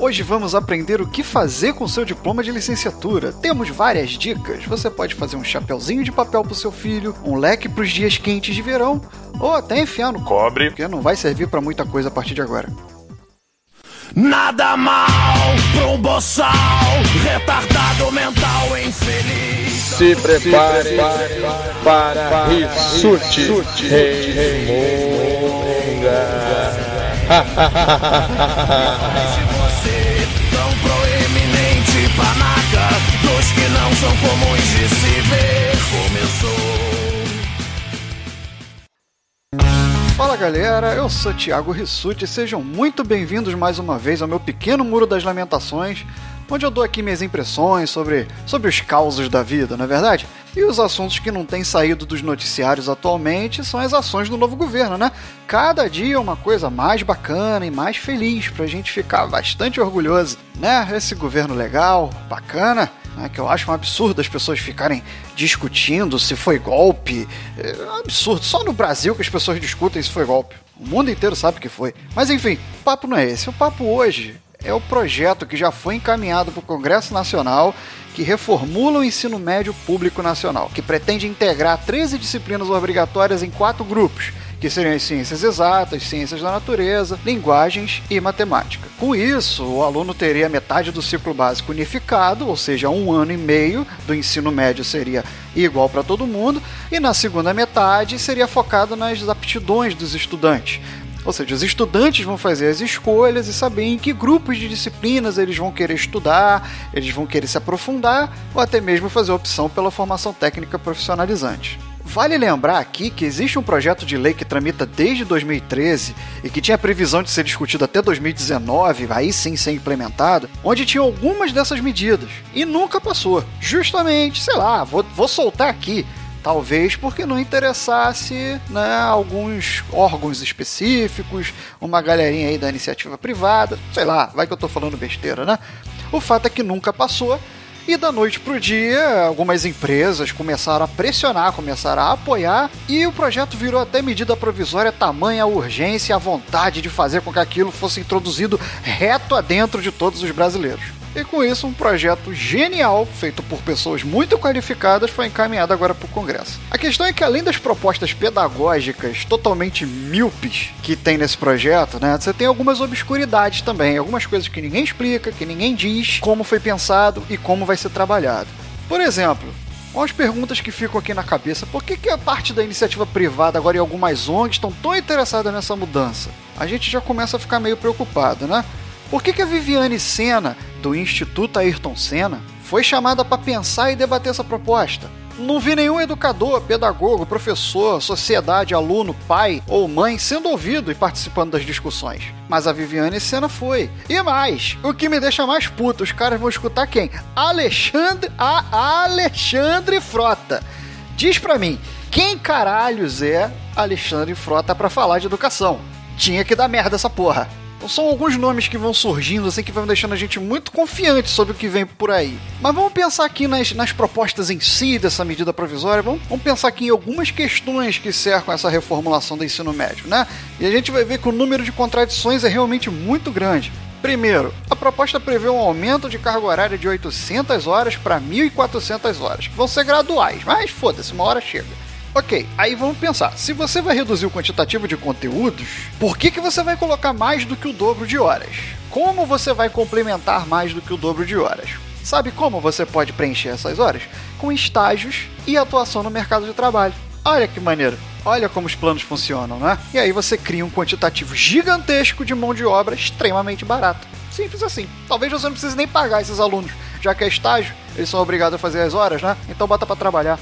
Hoje vamos aprender o que fazer com seu diploma de licenciatura. Temos várias dicas. Você pode fazer um chapeuzinho de papel pro seu filho, um leque pros dias quentes de verão, ou até enfiar no Cobre. porque não vai servir para muita coisa a partir de agora. Nada mal pro um boçal, retardado mental infeliz. Se prepare para Rissuti de você, dos que não são comuns de se ver, começou. Fala galera, eu sou Thiago Rissuti e sejam muito bem-vindos mais uma vez ao meu pequeno Muro das Lamentações, onde eu dou aqui minhas impressões sobre, sobre os causos da vida, não é verdade? E os assuntos que não têm saído dos noticiários atualmente são as ações do novo governo, né? Cada dia uma coisa mais bacana e mais feliz pra gente ficar bastante orgulhoso, né? Esse governo legal, bacana, né, que eu acho um absurdo as pessoas ficarem discutindo se foi golpe. É um absurdo. Só no Brasil que as pessoas discutem se foi golpe. O mundo inteiro sabe que foi. Mas enfim, o papo não é esse. O papo hoje é o projeto que já foi encaminhado para o Congresso Nacional que reformula o ensino médio público nacional, que pretende integrar 13 disciplinas obrigatórias em quatro grupos, que seriam as ciências exatas, ciências da natureza, linguagens e matemática. Com isso, o aluno teria metade do ciclo básico unificado, ou seja, um ano e meio do ensino médio seria igual para todo mundo, e na segunda metade seria focado nas aptidões dos estudantes. Ou seja, os estudantes vão fazer as escolhas e saber em que grupos de disciplinas eles vão querer estudar, eles vão querer se aprofundar ou até mesmo fazer opção pela formação técnica profissionalizante. Vale lembrar aqui que existe um projeto de lei que tramita desde 2013 e que tinha previsão de ser discutido até 2019, aí sim ser implementado, onde tinha algumas dessas medidas e nunca passou. Justamente, sei lá, vou, vou soltar aqui. Talvez porque não interessasse né, alguns órgãos específicos, uma galerinha aí da iniciativa privada, sei lá, vai que eu tô falando besteira, né? O fato é que nunca passou e da noite pro dia, algumas empresas começaram a pressionar, começaram a apoiar, e o projeto virou até medida provisória, tamanha a urgência e a vontade de fazer com que aquilo fosse introduzido reto adentro de todos os brasileiros. E com isso, um projeto genial, feito por pessoas muito qualificadas, foi encaminhado agora para o Congresso. A questão é que, além das propostas pedagógicas totalmente míopes que tem nesse projeto, né, você tem algumas obscuridades também, algumas coisas que ninguém explica, que ninguém diz como foi pensado e como vai ser trabalhado. Por exemplo, Umas perguntas que ficam aqui na cabeça. Por que, que a parte da iniciativa privada agora e algumas ONGs estão tão interessadas nessa mudança? A gente já começa a ficar meio preocupado, né? Por que, que a Viviane Senna, do Instituto Ayrton Senna, foi chamada para pensar e debater essa proposta? Não vi nenhum educador, pedagogo, professor, sociedade, aluno, pai ou mãe sendo ouvido e participando das discussões. Mas a Viviane Senna foi. E mais, o que me deixa mais puto, os caras vão escutar quem? Alexandre, a Alexandre Frota. Diz pra mim, quem caralhos é Alexandre Frota para falar de educação? Tinha que dar merda essa porra. Então são alguns nomes que vão surgindo assim que vão deixando a gente muito confiante sobre o que vem por aí. Mas vamos pensar aqui nas, nas propostas em si dessa medida provisória, vamos, vamos pensar aqui em algumas questões que cercam essa reformulação do ensino médio, né? E a gente vai ver que o número de contradições é realmente muito grande. Primeiro, a proposta prevê um aumento de carga horária de 800 horas para 1.400 horas, que vão ser graduais, mas foda-se, uma hora chega. Ok, aí vamos pensar. Se você vai reduzir o quantitativo de conteúdos, por que, que você vai colocar mais do que o dobro de horas? Como você vai complementar mais do que o dobro de horas? Sabe como você pode preencher essas horas? Com estágios e atuação no mercado de trabalho. Olha que maneiro. Olha como os planos funcionam, né? E aí você cria um quantitativo gigantesco de mão de obra extremamente barata. Simples assim. Talvez você não precise nem pagar esses alunos, já que é estágio, eles são obrigados a fazer as horas, né? Então bota para trabalhar.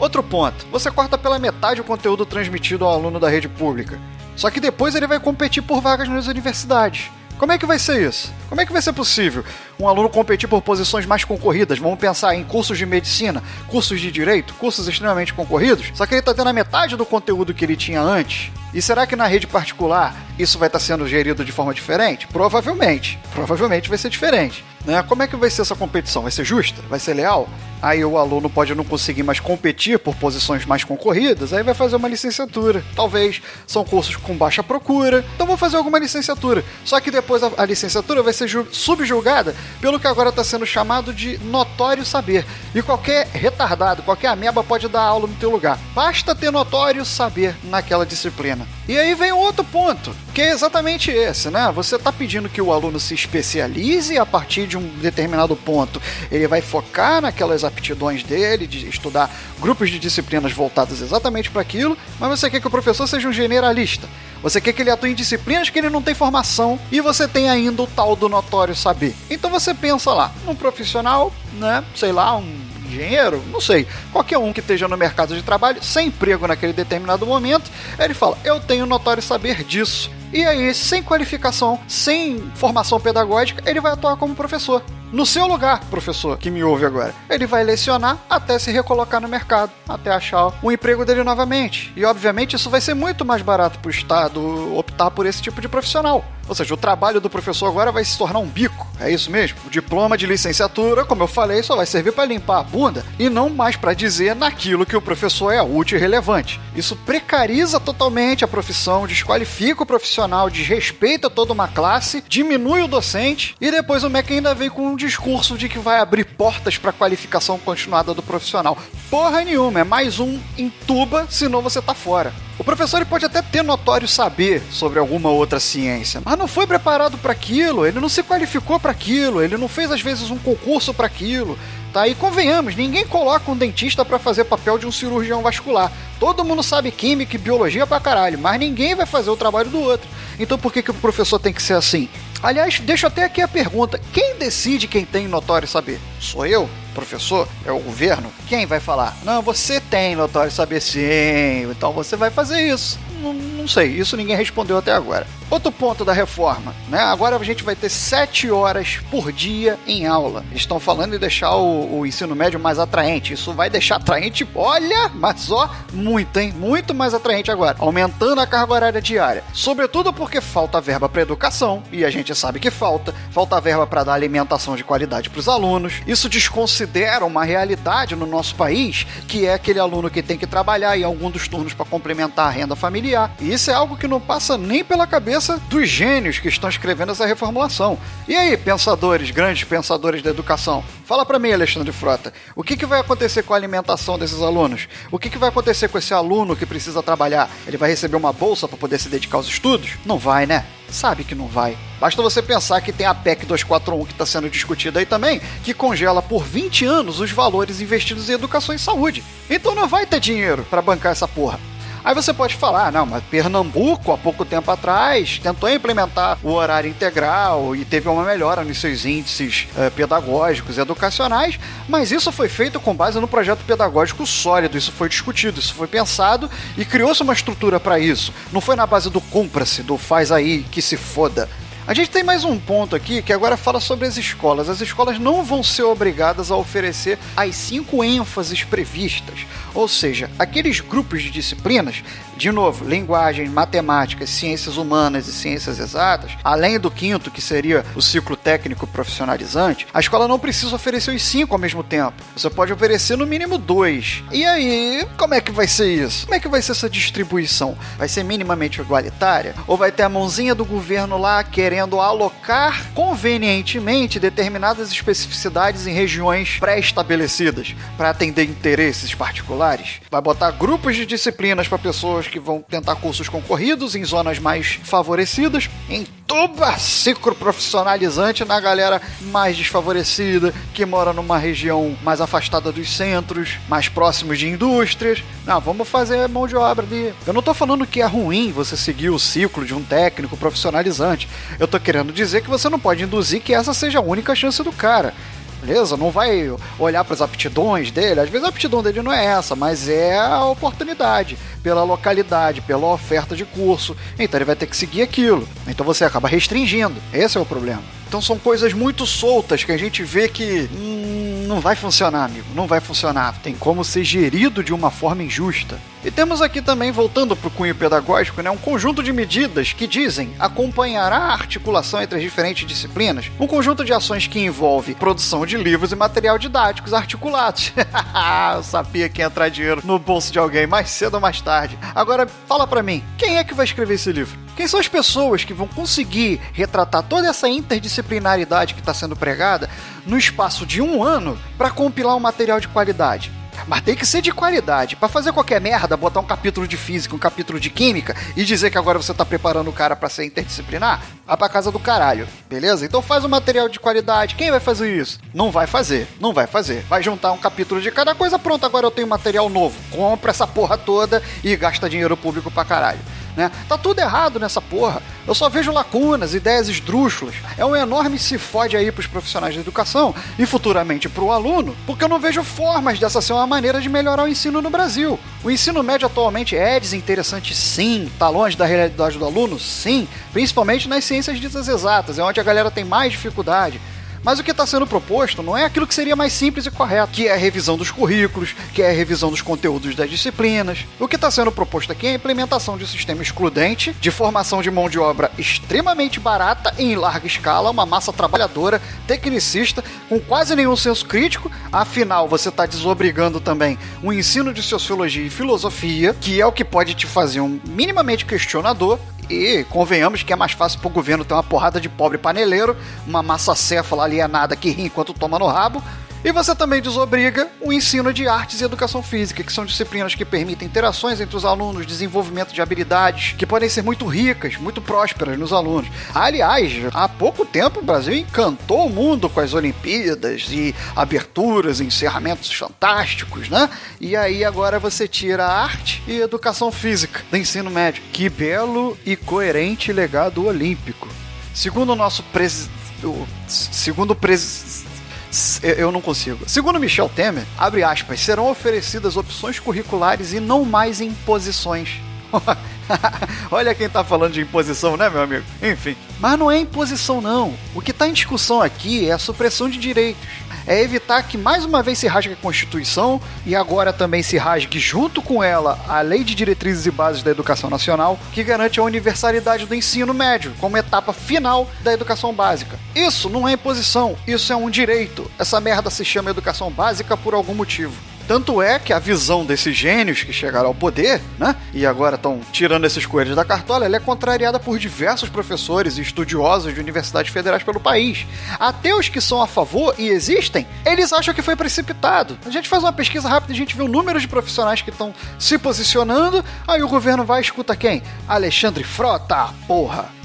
Outro ponto, você corta pela metade o conteúdo transmitido ao aluno da rede pública. Só que depois ele vai competir por vagas nas universidades. Como é que vai ser isso? Como é que vai ser possível um aluno competir por posições mais concorridas? Vamos pensar em cursos de medicina, cursos de direito, cursos extremamente concorridos, só que ele está tendo a metade do conteúdo que ele tinha antes. E será que na rede particular isso vai estar sendo gerido de forma diferente? Provavelmente. Provavelmente vai ser diferente. Né? Como é que vai ser essa competição? Vai ser justa? Vai ser leal? aí o aluno pode não conseguir mais competir por posições mais concorridas, aí vai fazer uma licenciatura. Talvez são cursos com baixa procura, então vou fazer alguma licenciatura. Só que depois a, a licenciatura vai ser subjulgada pelo que agora está sendo chamado de notório saber. E qualquer retardado, qualquer ameba pode dar aula no teu lugar. Basta ter notório saber naquela disciplina. E aí vem outro ponto, que é exatamente esse, né? Você está pedindo que o aluno se especialize a partir de um determinado ponto. Ele vai focar naquelas aptidões dele, de estudar grupos de disciplinas voltadas exatamente para aquilo, mas você quer que o professor seja um generalista. Você quer que ele atue em disciplinas que ele não tem formação e você tem ainda o tal do notório saber. Então você pensa lá, num profissional, né, sei lá, um engenheiro, não sei, qualquer um que esteja no mercado de trabalho, sem emprego naquele determinado momento, ele fala: Eu tenho notório saber disso. E aí, sem qualificação, sem formação pedagógica, ele vai atuar como professor. No seu lugar, professor, que me ouve agora, ele vai lecionar até se recolocar no mercado, até achar o emprego dele novamente. E obviamente isso vai ser muito mais barato para o Estado optar por esse tipo de profissional. Ou seja, o trabalho do professor agora vai se tornar um bico. É isso mesmo? O diploma de licenciatura, como eu falei, só vai servir para limpar a bunda e não mais para dizer naquilo que o professor é útil e relevante. Isso precariza totalmente a profissão, desqualifica o profissional, desrespeita toda uma classe, diminui o docente e depois o MEC ainda vem com um discurso de que vai abrir portas para qualificação continuada do profissional. Porra nenhuma, é mais um entuba, senão você tá fora. O professor pode até ter notório saber sobre alguma outra ciência, mas não foi preparado para aquilo, ele não se qualificou para aquilo, ele não fez às vezes um concurso para aquilo. Tá? E convenhamos, ninguém coloca um dentista para fazer papel de um cirurgião vascular. Todo mundo sabe química e biologia pra caralho, mas ninguém vai fazer o trabalho do outro. Então por que, que o professor tem que ser assim? Aliás, deixo até aqui a pergunta: quem decide quem tem notório saber? Sou eu? Professor? É o governo? Quem vai falar? Não, você tem notório saber sim, então você vai fazer isso. Não, não sei, isso ninguém respondeu até agora. Outro ponto da reforma, né? Agora a gente vai ter sete horas por dia em aula. Eles estão falando de deixar o, o, ensino médio mais atraente. Isso vai deixar atraente, olha, mas ó, muito, hein? Muito mais atraente agora. Aumentando a carga horária diária. Sobretudo porque falta verba para educação, e a gente sabe que falta. Falta verba para dar alimentação de qualidade para os alunos. Isso desconsidera uma realidade no nosso país, que é aquele aluno que tem que trabalhar em algum dos turnos para complementar a renda familiar. E isso é algo que não passa nem pela cabeça cabeça dos gênios que estão escrevendo essa reformulação. E aí, pensadores, grandes pensadores da educação, fala para mim, Alexandre Frota, o que, que vai acontecer com a alimentação desses alunos? O que, que vai acontecer com esse aluno que precisa trabalhar? Ele vai receber uma bolsa para poder se dedicar aos estudos? Não vai, né? Sabe que não vai. Basta você pensar que tem a PEC 241 que está sendo discutida aí também, que congela por 20 anos os valores investidos em educação e saúde. Então não vai ter dinheiro para bancar essa porra. Aí você pode falar, não, mas Pernambuco, há pouco tempo atrás, tentou implementar o horário integral e teve uma melhora nos seus índices eh, pedagógicos e educacionais, mas isso foi feito com base no projeto pedagógico sólido, isso foi discutido, isso foi pensado e criou-se uma estrutura para isso. Não foi na base do cumpra-se, do faz aí que se foda. A gente tem mais um ponto aqui que agora fala sobre as escolas. As escolas não vão ser obrigadas a oferecer as cinco ênfases previstas, ou seja, aqueles grupos de disciplinas de novo, linguagem, matemática, ciências humanas e ciências exatas, além do quinto, que seria o ciclo técnico profissionalizante, a escola não precisa oferecer os cinco ao mesmo tempo. Você pode oferecer no mínimo dois. E aí, como é que vai ser isso? Como é que vai ser essa distribuição? Vai ser minimamente igualitária? Ou vai ter a mãozinha do governo lá querendo alocar convenientemente determinadas especificidades em regiões pré-estabelecidas para atender interesses particulares? Vai botar grupos de disciplinas para pessoas que vão tentar cursos concorridos em zonas mais favorecidas, em tuba ciclo profissionalizante na galera mais desfavorecida, que mora numa região mais afastada dos centros, mais próximos de indústrias. Não, vamos fazer mão de obra ali. Eu não tô falando que é ruim você seguir o ciclo de um técnico profissionalizante. Eu tô querendo dizer que você não pode induzir que essa seja a única chance do cara beleza? Não vai olhar para as aptidões dele. Às vezes a aptidão dele não é essa, mas é a oportunidade, pela localidade, pela oferta de curso. Então ele vai ter que seguir aquilo. Então você acaba restringindo. Esse é o problema. Então são coisas muito soltas que a gente vê que hum, não vai funcionar, amigo. Não vai funcionar. Tem como ser gerido de uma forma injusta. E temos aqui também, voltando para o cunho pedagógico, né, um conjunto de medidas que dizem acompanhará a articulação entre as diferentes disciplinas, um conjunto de ações que envolve produção de livros e material didáticos articulados. Eu sabia que ia entrar dinheiro no bolso de alguém mais cedo ou mais tarde. Agora, fala para mim, quem é que vai escrever esse livro? Quem são as pessoas que vão conseguir retratar toda essa interdisciplinaridade que está sendo pregada no espaço de um ano para compilar um material de qualidade? Mas tem que ser de qualidade. Para fazer qualquer merda, botar um capítulo de física, um capítulo de química e dizer que agora você tá preparando o cara para ser interdisciplinar, vai pra casa do caralho, beleza? Então faz um material de qualidade. Quem vai fazer isso? Não vai fazer, não vai fazer. Vai juntar um capítulo de cada coisa, pronto, agora eu tenho material novo. Compra essa porra toda e gasta dinheiro público pra caralho né? Tá tudo errado nessa porra. Eu só vejo lacunas, ideias esdrúxulas. É um enorme se fode aí pros profissionais da educação e futuramente pro aluno, porque eu não vejo formas dessa ser uma maneira de melhorar o ensino no Brasil. O ensino médio atualmente é desinteressante sim, tá longe da realidade do aluno, sim, principalmente nas ciências ditas exatas, é onde a galera tem mais dificuldade. Mas o que está sendo proposto não é aquilo que seria mais simples e correto, que é a revisão dos currículos, que é a revisão dos conteúdos das disciplinas. O que está sendo proposto aqui é a implementação de um sistema excludente, de formação de mão de obra extremamente barata e em larga escala, uma massa trabalhadora, tecnicista, com quase nenhum senso crítico. Afinal, você está desobrigando também o ensino de sociologia e filosofia, que é o que pode te fazer um minimamente questionador, e convenhamos que é mais fácil pro governo ter uma porrada de pobre paneleiro, uma massa céfala alienada que ri enquanto toma no rabo, e você também desobriga o ensino de artes e educação física, que são disciplinas que permitem interações entre os alunos, desenvolvimento de habilidades que podem ser muito ricas, muito prósperas nos alunos. Aliás, há pouco tempo o Brasil encantou o mundo com as Olimpíadas e aberturas, encerramentos fantásticos, né? E aí agora você tira a arte e educação física do ensino médio. Que belo e coerente legado olímpico. Segundo o nosso presidente. Segundo o presidente eu não consigo. Segundo Michel Temer, abre aspas, serão oferecidas opções curriculares e não mais imposições. Olha quem tá falando de imposição, né, meu amigo? Enfim. Mas não é imposição, não. O que está em discussão aqui é a supressão de direitos é evitar que mais uma vez se rasgue a Constituição e agora também se rasgue junto com ela a Lei de Diretrizes e Bases da Educação Nacional, que garante a universalidade do ensino médio como etapa final da educação básica. Isso não é imposição, isso é um direito. Essa merda se chama educação básica por algum motivo. Tanto é que a visão desses gênios que chegaram ao poder, né, e agora estão tirando esses coelhos da cartola, ela é contrariada por diversos professores e estudiosos de universidades federais pelo país. Até os que são a favor e existem, eles acham que foi precipitado. A gente faz uma pesquisa rápida e a gente vê o número de profissionais que estão se posicionando, aí o governo vai escuta quem? Alexandre Frota, porra!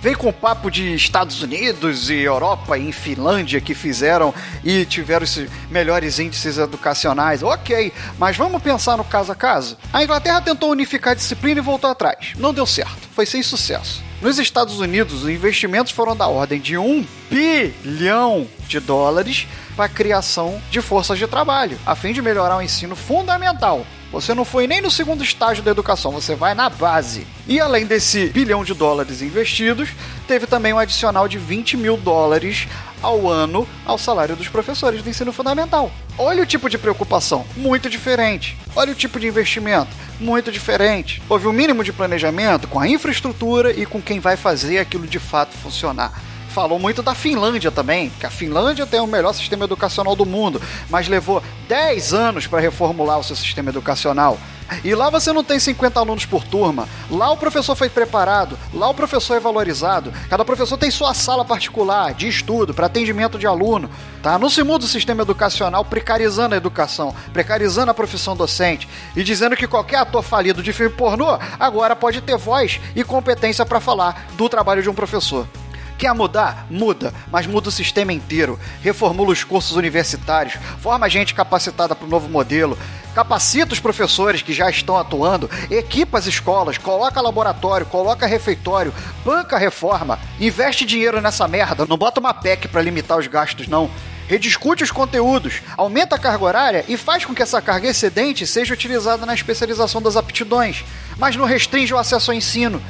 Vem com papo de Estados Unidos e Europa e Finlândia que fizeram e tiveram os melhores índices educacionais. Ok, mas vamos pensar no caso a caso. A Inglaterra tentou unificar a disciplina e voltou atrás. Não deu certo, foi sem sucesso. Nos Estados Unidos, os investimentos foram da ordem de um bilhão de dólares para a criação de forças de trabalho, a fim de melhorar o ensino fundamental você não foi nem no segundo estágio da educação, você vai na base. E além desse bilhão de dólares investidos, teve também um adicional de 20 mil dólares ao ano ao salário dos professores do ensino fundamental. Olha o tipo de preocupação, muito diferente. Olha o tipo de investimento, muito diferente. Houve um mínimo de planejamento com a infraestrutura e com quem vai fazer aquilo de fato funcionar falou muito da Finlândia também, que a Finlândia tem o melhor sistema educacional do mundo, mas levou 10 anos para reformular o seu sistema educacional. E lá você não tem 50 alunos por turma. Lá o professor foi preparado, lá o professor é valorizado. Cada professor tem sua sala particular de estudo para atendimento de aluno. Tá? Não se muda o sistema educacional precarizando a educação, precarizando a profissão docente e dizendo que qualquer ator falido de filme pornô agora pode ter voz e competência para falar do trabalho de um professor. Quer mudar? Muda, mas muda o sistema inteiro. Reformula os cursos universitários, forma gente capacitada para o novo modelo, capacita os professores que já estão atuando, equipa as escolas, coloca laboratório, coloca refeitório, banca reforma, investe dinheiro nessa merda, não bota uma PEC para limitar os gastos, não. Rediscute os conteúdos, aumenta a carga horária e faz com que essa carga excedente seja utilizada na especialização das aptidões, mas não restringe o acesso ao ensino.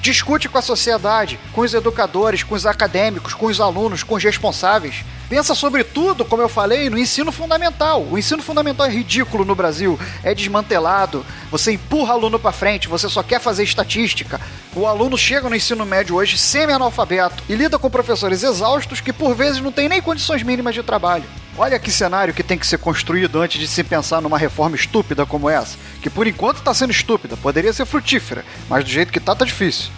Discute com a sociedade, com os educadores, com os acadêmicos, com os alunos, com os responsáveis. Pensa sobre tudo, como eu falei, no ensino fundamental. O ensino fundamental é ridículo no Brasil, é desmantelado. Você empurra aluno para frente, você só quer fazer estatística. O aluno chega no ensino médio hoje semi-analfabeto e lida com professores exaustos que por vezes não têm nem condições mínimas de trabalho. Olha que cenário que tem que ser construído antes de se pensar numa reforma estúpida como essa, que por enquanto está sendo estúpida, poderia ser frutífera, mas do jeito que tá, tá difícil.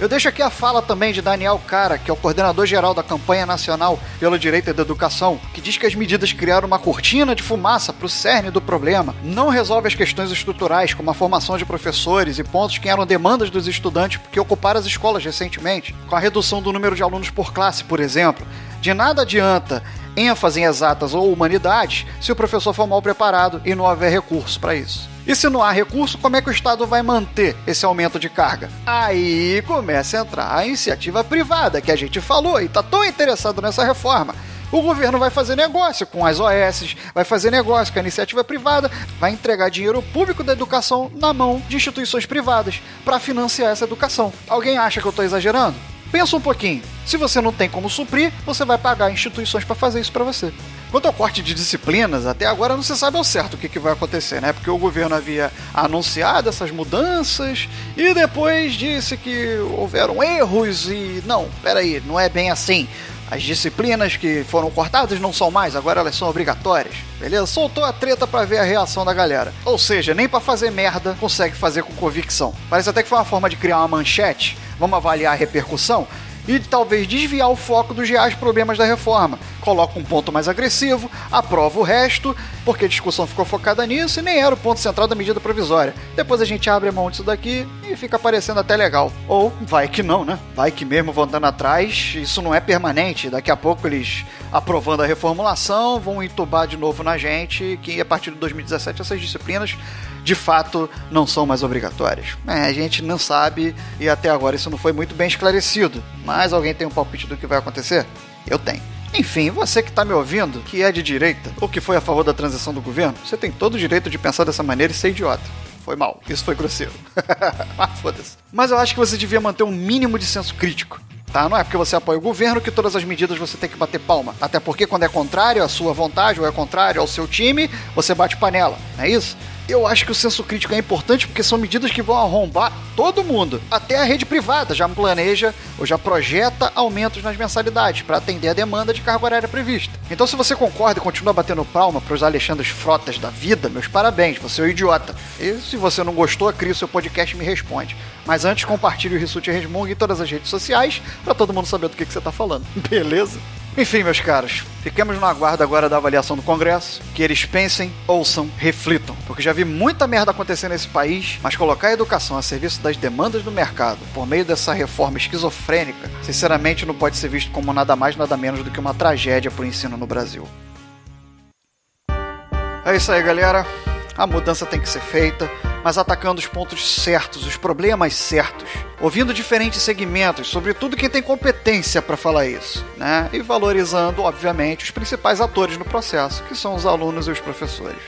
Eu deixo aqui a fala também de Daniel Cara, que é o coordenador geral da campanha nacional pelo direito da educação, que diz que as medidas criaram uma cortina de fumaça para o cerne do problema, não resolve as questões estruturais, como a formação de professores e pontos que eram demandas dos estudantes que ocuparam as escolas recentemente, com a redução do número de alunos por classe, por exemplo. De nada adianta ênfase em exatas ou humanidades se o professor for mal preparado e não houver recurso para isso. E se não há recurso, como é que o Estado vai manter esse aumento de carga? Aí começa a entrar a iniciativa privada, que a gente falou e está tão interessado nessa reforma. O governo vai fazer negócio com as OS, vai fazer negócio com a iniciativa privada, vai entregar dinheiro público da educação na mão de instituições privadas para financiar essa educação. Alguém acha que eu estou exagerando? Pensa um pouquinho. Se você não tem como suprir, você vai pagar instituições para fazer isso para você. Quanto ao corte de disciplinas, até agora não se sabe ao certo o que, que vai acontecer, né? Porque o governo havia anunciado essas mudanças e depois disse que houveram erros e. Não, peraí, não é bem assim. As disciplinas que foram cortadas não são mais, agora elas são obrigatórias. Beleza? Soltou a treta para ver a reação da galera. Ou seja, nem para fazer merda consegue fazer com convicção. Parece até que foi uma forma de criar uma manchete. Vamos avaliar a repercussão e talvez desviar o foco dos reais problemas da reforma. Coloca um ponto mais agressivo, aprova o resto, porque a discussão ficou focada nisso e nem era o ponto central da medida provisória. Depois a gente abre mão disso daqui e fica parecendo até legal. Ou vai que não, né? Vai que mesmo vão andando atrás, isso não é permanente. Daqui a pouco eles, aprovando a reformulação, vão entubar de novo na gente que a partir de 2017 essas disciplinas de fato não são mais obrigatórias. É, a gente não sabe e até agora isso não foi muito bem esclarecido. Mas alguém tem um palpite do que vai acontecer? Eu tenho. Enfim, você que está me ouvindo, que é de direita ou que foi a favor da transição do governo, você tem todo o direito de pensar dessa maneira e ser idiota. Foi mal, isso foi grosseiro. ah, foda-se. Mas eu acho que você devia manter um mínimo de senso crítico. Tá? Não é porque você apoia o governo que todas as medidas você tem que bater palma. Até porque quando é contrário à sua vontade ou é contrário ao seu time, você bate panela. Não é isso? Eu acho que o senso crítico é importante porque são medidas que vão arrombar todo mundo. Até a rede privada já planeja ou já projeta aumentos nas mensalidades para atender a demanda de carga horária prevista. Então, se você concorda e continua batendo palma para os Alexandres Frotas da vida, meus parabéns, você é um idiota. E se você não gostou, cria o seu podcast e me responde. Mas antes, compartilhe o Rissuti Resmung em todas as redes sociais para todo mundo saber do que, que você está falando. Beleza? Enfim, meus caros, fiquemos no aguardo agora da avaliação do Congresso, que eles pensem, ouçam, reflitam, porque já vi muita merda acontecer nesse país, mas colocar a educação a serviço das demandas do mercado por meio dessa reforma esquizofrênica, sinceramente não pode ser visto como nada mais nada menos do que uma tragédia para o ensino no Brasil. É isso aí, galera. A mudança tem que ser feita, mas atacando os pontos certos, os problemas certos, ouvindo diferentes segmentos, sobretudo quem tem competência para falar isso, né? E valorizando, obviamente, os principais atores no processo, que são os alunos e os professores.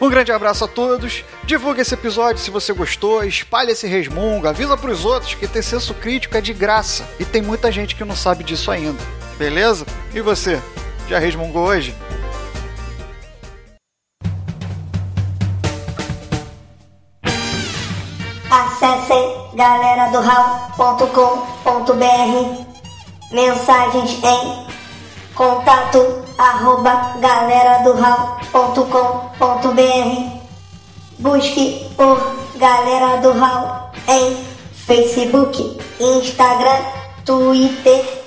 Um grande abraço a todos. Divulgue esse episódio se você gostou, espalhe esse resmungo, avisa para os outros que ter senso crítico é de graça e tem muita gente que não sabe disso ainda. Beleza? E você? Já resmungou hoje? Galera do mensagens em contato arroba galera do busque por Galera do Hall em Facebook, Instagram, Twitter